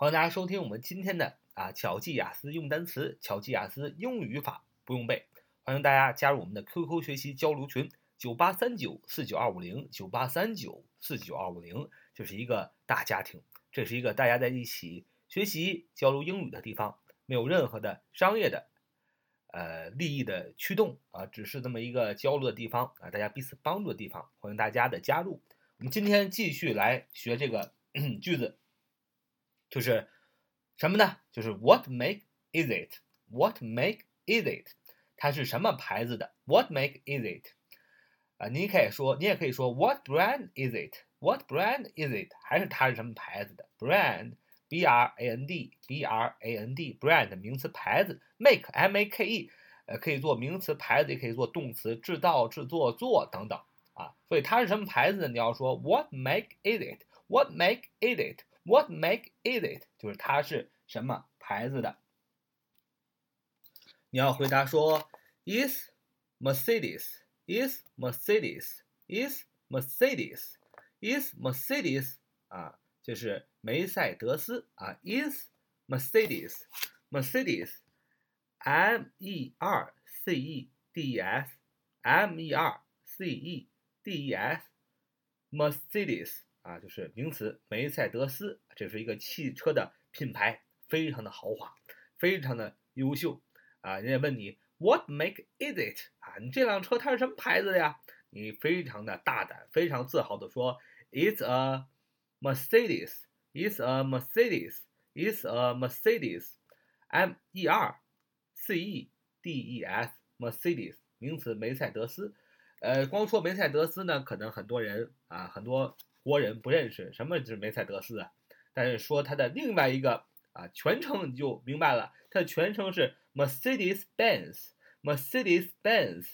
欢迎大家收听我们今天的啊巧记雅思用单词，巧记雅思英语语法不用背。欢迎大家加入我们的 QQ 学习交流群：九八三九四九二五零九八三九四九二五零，这是一个大家庭，这是一个大家在一起学习交流英语的地方，没有任何的商业的呃利益的驱动啊，只是这么一个交流的地方啊，大家彼此帮助的地方。欢迎大家的加入。我们今天继续来学这个 句子。就是什么呢？就是 What make is it？What make is it？它是什么牌子的？What make is it？啊，你可以说，你也可以说 What brand is it？What brand is it？还是它是什么牌子的？Brand，b r a n d，b r a n d，brand 名词牌子，make，m a k e，呃，可以做名词牌子，也可以做动词制造、制作、做等等啊。所以它是什么牌子呢？你要说 What make is it？What make is it？What make is it？就是它是什么牌子的？你要回答说，is Mercedes，is Mercedes，is Mercedes，is Mercedes 啊，就是梅赛德斯啊，is Mercedes，Mercedes，M E R C E D E S，M E R C E D E S，Mercedes。 啊，就是名词梅赛德斯，这是一个汽车的品牌，非常的豪华，非常的优秀啊。人家问你 What make is it？啊，你这辆车它是什么牌子的呀？你非常的大胆，非常自豪的说 It's a Mercedes. It's a Mercedes. It's a Mercedes. M E R C E D E S Mercedes 名词梅赛德斯。呃，光说梅赛德斯呢，可能很多人啊，很多。国人不认识什么是梅赛德斯啊，但是说它的另外一个啊全称你就明白了，它的全称是 Mercedes-Benz，Mercedes-Benz，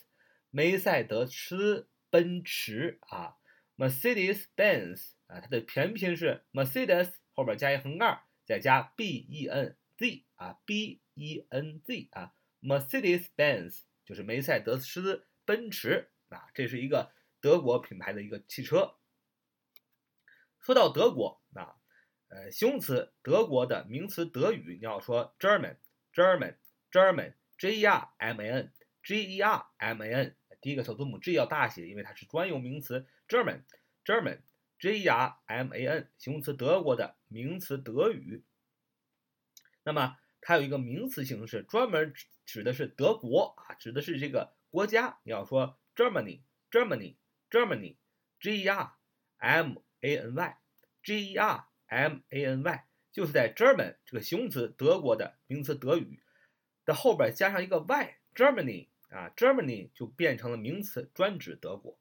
梅赛德斯奔驰啊，Mercedes-Benz 啊，它的全拼是 Mercedes 后边加一横杠，再加 B-E-N-Z 啊，B-E-N-Z 啊，Mercedes-Benz 就是梅赛德斯奔驰啊，这是一个德国品牌的一个汽车。说到德国啊，呃，形容词德国的名词德语，你要说 German，German，German，G E R M A N，G E R M A N，第一个首字母 G 要大写，因为它是专用名词 German，German，G E R M A N，形容词德国的名词德语。那么它有一个名词形式，专门指的是德国啊，指的是这个国家。你要说 Germany，Germany，Germany，G E R M。A n y g e r m a n y 就是在 German 这个形容词德国的名词德语的后边加上一个 y，Germany 啊，Germany 就变成了名词，专指德国。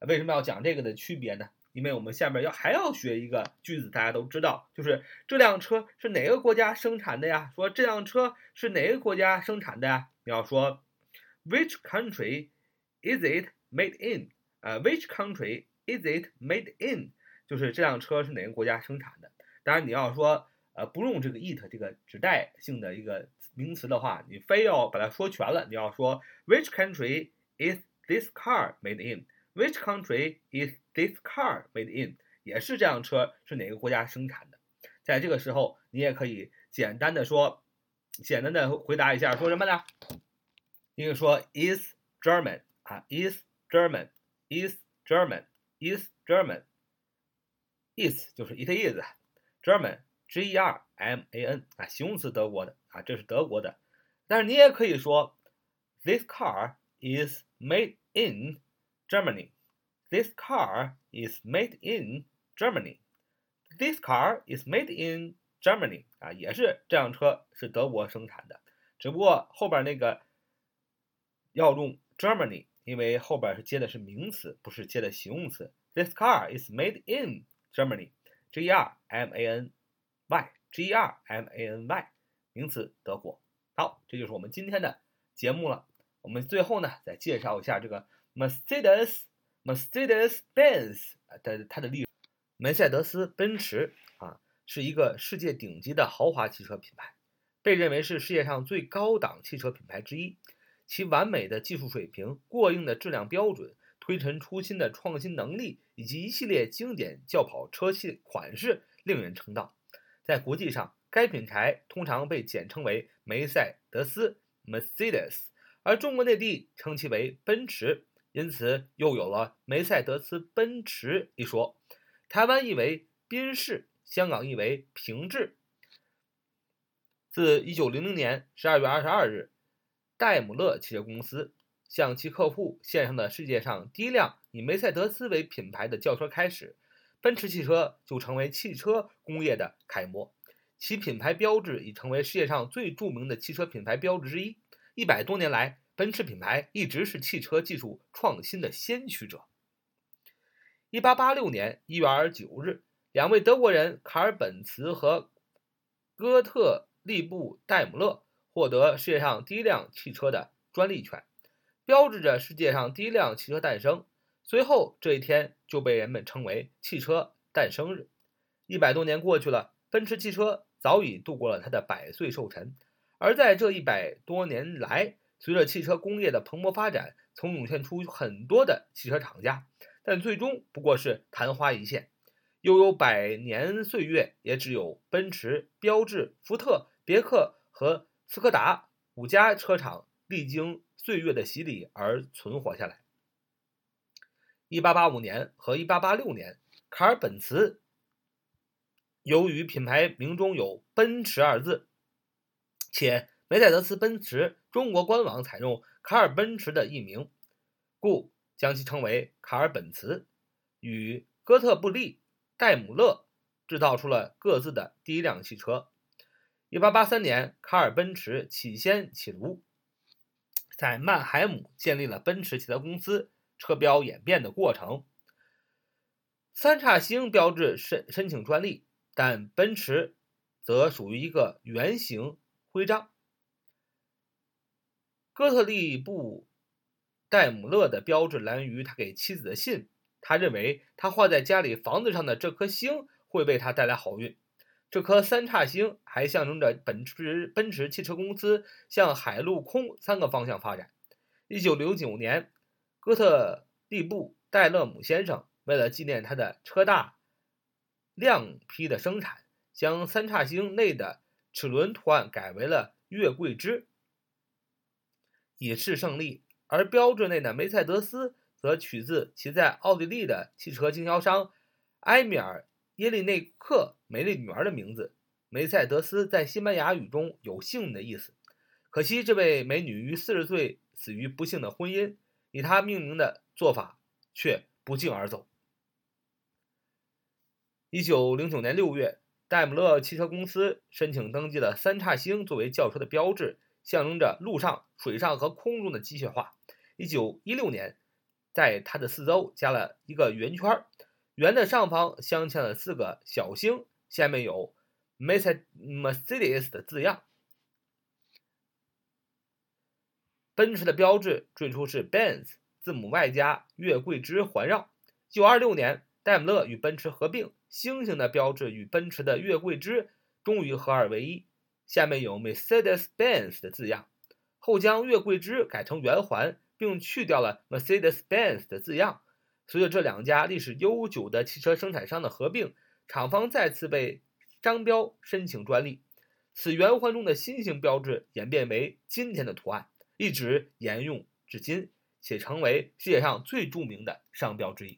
为什么要讲这个的区别呢？因为我们下边要还要学一个句子，大家都知道，就是这辆车是哪个国家生产的呀？说这辆车是哪个国家生产的呀？你要说 Which country is it made in？啊，Which country is it made in？就是这辆车是哪个国家生产的？当然，你要说呃不用这个 it 这个指代性的一个名词的话，你非要把它说全了，你要说 Which country is this car made in？Which country is this car made in？也是这辆车是哪个国家生产的？在这个时候，你也可以简单的说，简单的回答一下，说什么呢？你可以说 is German 啊，is German，is German，is German。Is 就是 it is，German，G E R M A N 啊，形容词德国的啊，这是德国的。但是你也可以说，This car is made in Germany。This car is made in Germany。This car is made in Germany 啊，也是这辆车是德国生产的，只不过后边那个要用 Germany，因为后边是接的是名词，不是接的形容词。This car is made in Germany, G E R M A N Y, G E R M A N Y，名词，德国。好，这就是我们今天的节目了。我们最后呢，再介绍一下这个 Mercedes Mercedes Benz 的它的历史。梅赛德斯奔驰啊，是一个世界顶级的豪华汽车品牌，被认为是世界上最高档汽车品牌之一。其完美的技术水平、过硬的质量标准。推陈出新的创新能力以及一系列经典轿跑车系款式令人称道。在国际上，该品牌通常被简称为梅赛德斯 （Mercedes），而中国内地称其为奔驰，因此又有了梅赛德斯奔驰一说。台湾译为宾士，香港译为平治。自1900年12月22日，戴姆勒汽车公司向其客户献上的世界上第一辆以梅赛德斯为品牌的轿车开始，奔驰汽车就成为汽车工业的楷模。其品牌标志已成为世界上最著名的汽车品牌标志之一。一百多年来，奔驰品牌一直是汽车技术创新的先驱者。一八八六年一月二十九日，两位德国人卡尔·本茨和哥特利布·戴姆勒获得世界上第一辆汽车的专利权，标志着世界上第一辆汽车诞生。随后，这一天就被人们称为汽车诞生日。一百多年过去了，奔驰汽车。早已度过了它的百岁寿辰，而在这一百多年来，随着汽车工业的蓬勃发展，曾涌现出很多的汽车厂家，但最终不过是昙花一现。悠悠百年岁月，也只有奔驰、标致、福特、别克和斯柯达五家车厂历经岁月的洗礼而存活下来。一八八五年和一八八六年，卡尔本茨。由于品牌名中有“奔驰”二字，且梅赛德斯奔驰中国官网采用卡尔奔驰的译名，故将其称为卡尔本茨。与哥特布利、戴姆勒制造出了各自的第一辆汽车。1883年，卡尔奔驰起先起炉，在曼海姆建立了奔驰汽车公司。车标演变的过程，三叉星标志申申请专利。但奔驰则属于一个圆形徽章。哥特利布·戴姆勒的标志来源于他给妻子的信，他认为他画在家里房子上的这颗星会为他带来好运。这颗三叉星还象征着奔驰奔驰汽车公司向海陆空三个方向发展。一九六九年，哥特利布·戴勒姆先生为了纪念他的车大。量批的生产将三叉星内的齿轮图案改为了月桂枝，以示胜利。而标志内的梅赛德斯则取自其在奥地利的汽车经销商埃米尔耶利内克美丽女儿的名字。梅赛德斯在西班牙语中有幸运的意思。可惜这位美女于四十岁死于不幸的婚姻，以她命名的做法却不胫而走。一九零九年六月，戴姆勒汽车公司申请登记了三叉星作为轿车的标志，象征着陆上、水上和空中的机械化。一九一六年，在它的四周加了一个圆圈，圆的上方镶嵌了四个小星，下面有 Mercedes 的字样。奔驰的标志最初是 Benz，字母 Y 加月桂枝环绕。一九二六年，戴姆勒与奔驰合并。星星的标志与奔驰的月桂枝终于合二为一，下面有 Mercedes-Benz 的字样。后将月桂枝改成圆环，并去掉了 Mercedes-Benz 的字样。随着这两家历史悠久的汽车生产商的合并，厂方再次被商标申请专利。此圆环中的新型标志演变为今天的图案，一直沿用至今，且成为世界上最著名的商标之一。